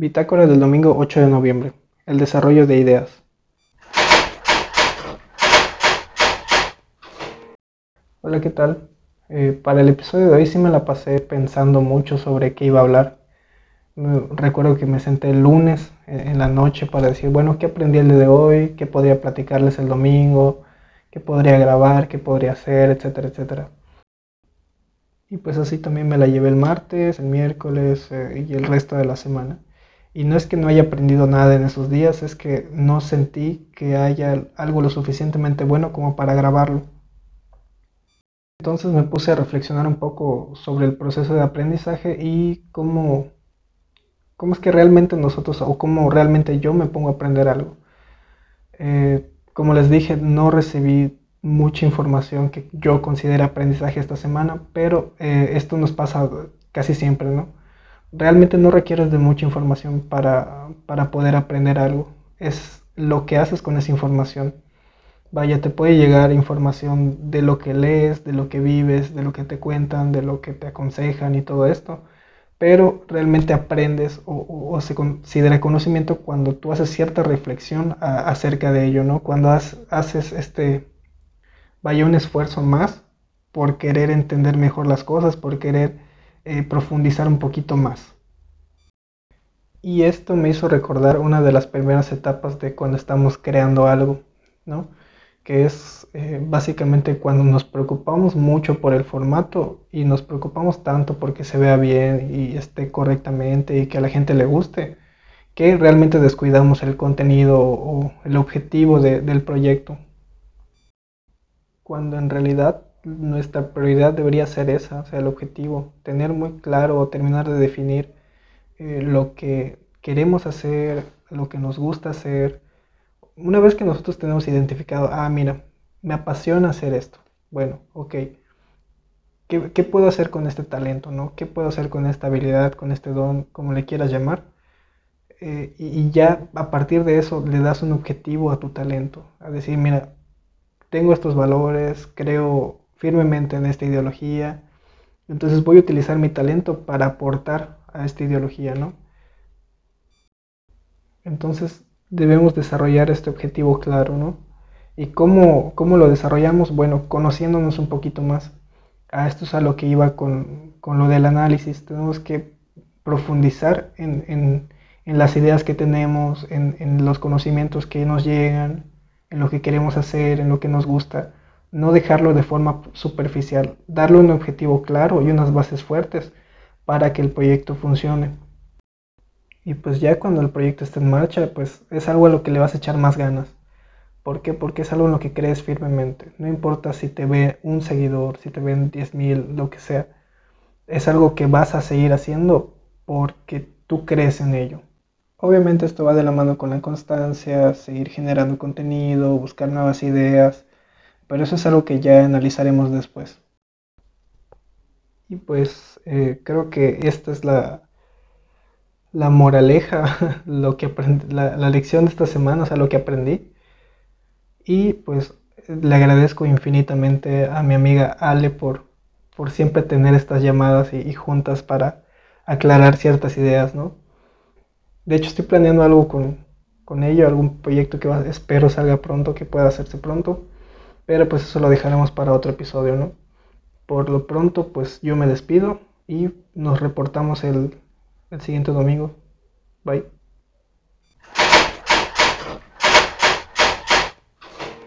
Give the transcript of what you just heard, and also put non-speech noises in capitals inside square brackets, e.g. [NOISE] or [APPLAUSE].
Bitácora del domingo 8 de noviembre. El desarrollo de ideas. Hola, ¿qué tal? Eh, para el episodio de hoy sí me la pasé pensando mucho sobre qué iba a hablar. recuerdo que me senté el lunes en la noche para decir, bueno, ¿qué aprendí el día de hoy? ¿Qué podría platicarles el domingo? ¿Qué podría grabar? ¿Qué podría hacer? Etcétera, etcétera. Y pues así también me la llevé el martes, el miércoles eh, y el resto de la semana. Y no es que no haya aprendido nada en esos días, es que no sentí que haya algo lo suficientemente bueno como para grabarlo. Entonces me puse a reflexionar un poco sobre el proceso de aprendizaje y cómo, cómo es que realmente nosotros o cómo realmente yo me pongo a aprender algo. Eh, como les dije, no recibí mucha información que yo considero aprendizaje esta semana, pero eh, esto nos pasa casi siempre, ¿no? Realmente no requieres de mucha información para, poder aprender algo. Es lo que haces con esa información. Vaya, te puede llegar información de lo que lees, de lo que vives, de lo que te cuentan, de lo que te aconsejan y todo esto. Pero realmente aprendes o, se considera conocimiento cuando tú haces cierta reflexión acerca de ello, ¿no? Cuando haces este, vaya, un esfuerzo más por querer entender mejor las cosas, por querer eh, profundizar un poquito más. Y esto me hizo recordar una de las primeras etapas de cuando estamos creando algo, ¿no? Que es eh, básicamente cuando nos preocupamos mucho por el formato y nos preocupamos tanto porque se vea bien y esté correctamente y que a la gente le guste, que realmente descuidamos el contenido o el objetivo del proyecto. Cuando en realidad nuestra prioridad debería ser esa, o sea, el objetivo, tener muy claro o terminar de definir eh, lo que queremos hacer, lo que nos gusta hacer. Una vez que nosotros tenemos identificado, ah, mira, me apasiona hacer esto. Bueno, ok. ¿Qué, puedo hacer con este talento? ¿no? ¿Qué puedo hacer con esta habilidad, con este don, como le quieras llamar? Eh, y, y ya a partir de eso le das un objetivo a tu talento. A decir, mira, tengo estos valores, creo firmemente en esta ideología. Entonces voy a utilizar mi talento para aportar a esta ideología, ¿no? Entonces debemos desarrollar este objetivo claro, ¿no? ¿Y cómo, cómo lo desarrollamos? Bueno, conociéndonos un poquito más. A esto es a lo que iba con, lo del análisis. Tenemos que profundizar en, las ideas que tenemos, en, en los conocimientos que nos llegan, en lo que queremos hacer, en lo que nos gusta no dejarlo de forma superficial, darle un objetivo claro y unas bases fuertes para que el proyecto funcione. Y pues ya cuando el proyecto esté en marcha, pues es algo a lo que le vas a echar más ganas. ¿Por qué? Porque es algo en lo que crees firmemente. No importa si te ve un seguidor, si te ven 10.000, lo que sea. Es algo que vas a seguir haciendo porque tú crees en ello. Obviamente esto va de la mano con la constancia, seguir generando contenido, buscar nuevas ideas, pero eso es algo que ya analizaremos después. Y pues eh, creo que esta es la, la moraleja, [LAUGHS] lo que la, la, lección de esta semana, o sea, lo que aprendí. Y pues le agradezco infinitamente a mi amiga Ale por, por siempre tener estas llamadas y, juntas para aclarar ciertas ideas, ¿no? De hecho, estoy planeando algo con, con ello, algún proyecto que espero salga pronto, que pueda hacerse pronto. Pero pues eso lo dejaremos para otro episodio, ¿no? Por lo pronto, pues yo me despido y nos reportamos el, el siguiente domingo. Bye.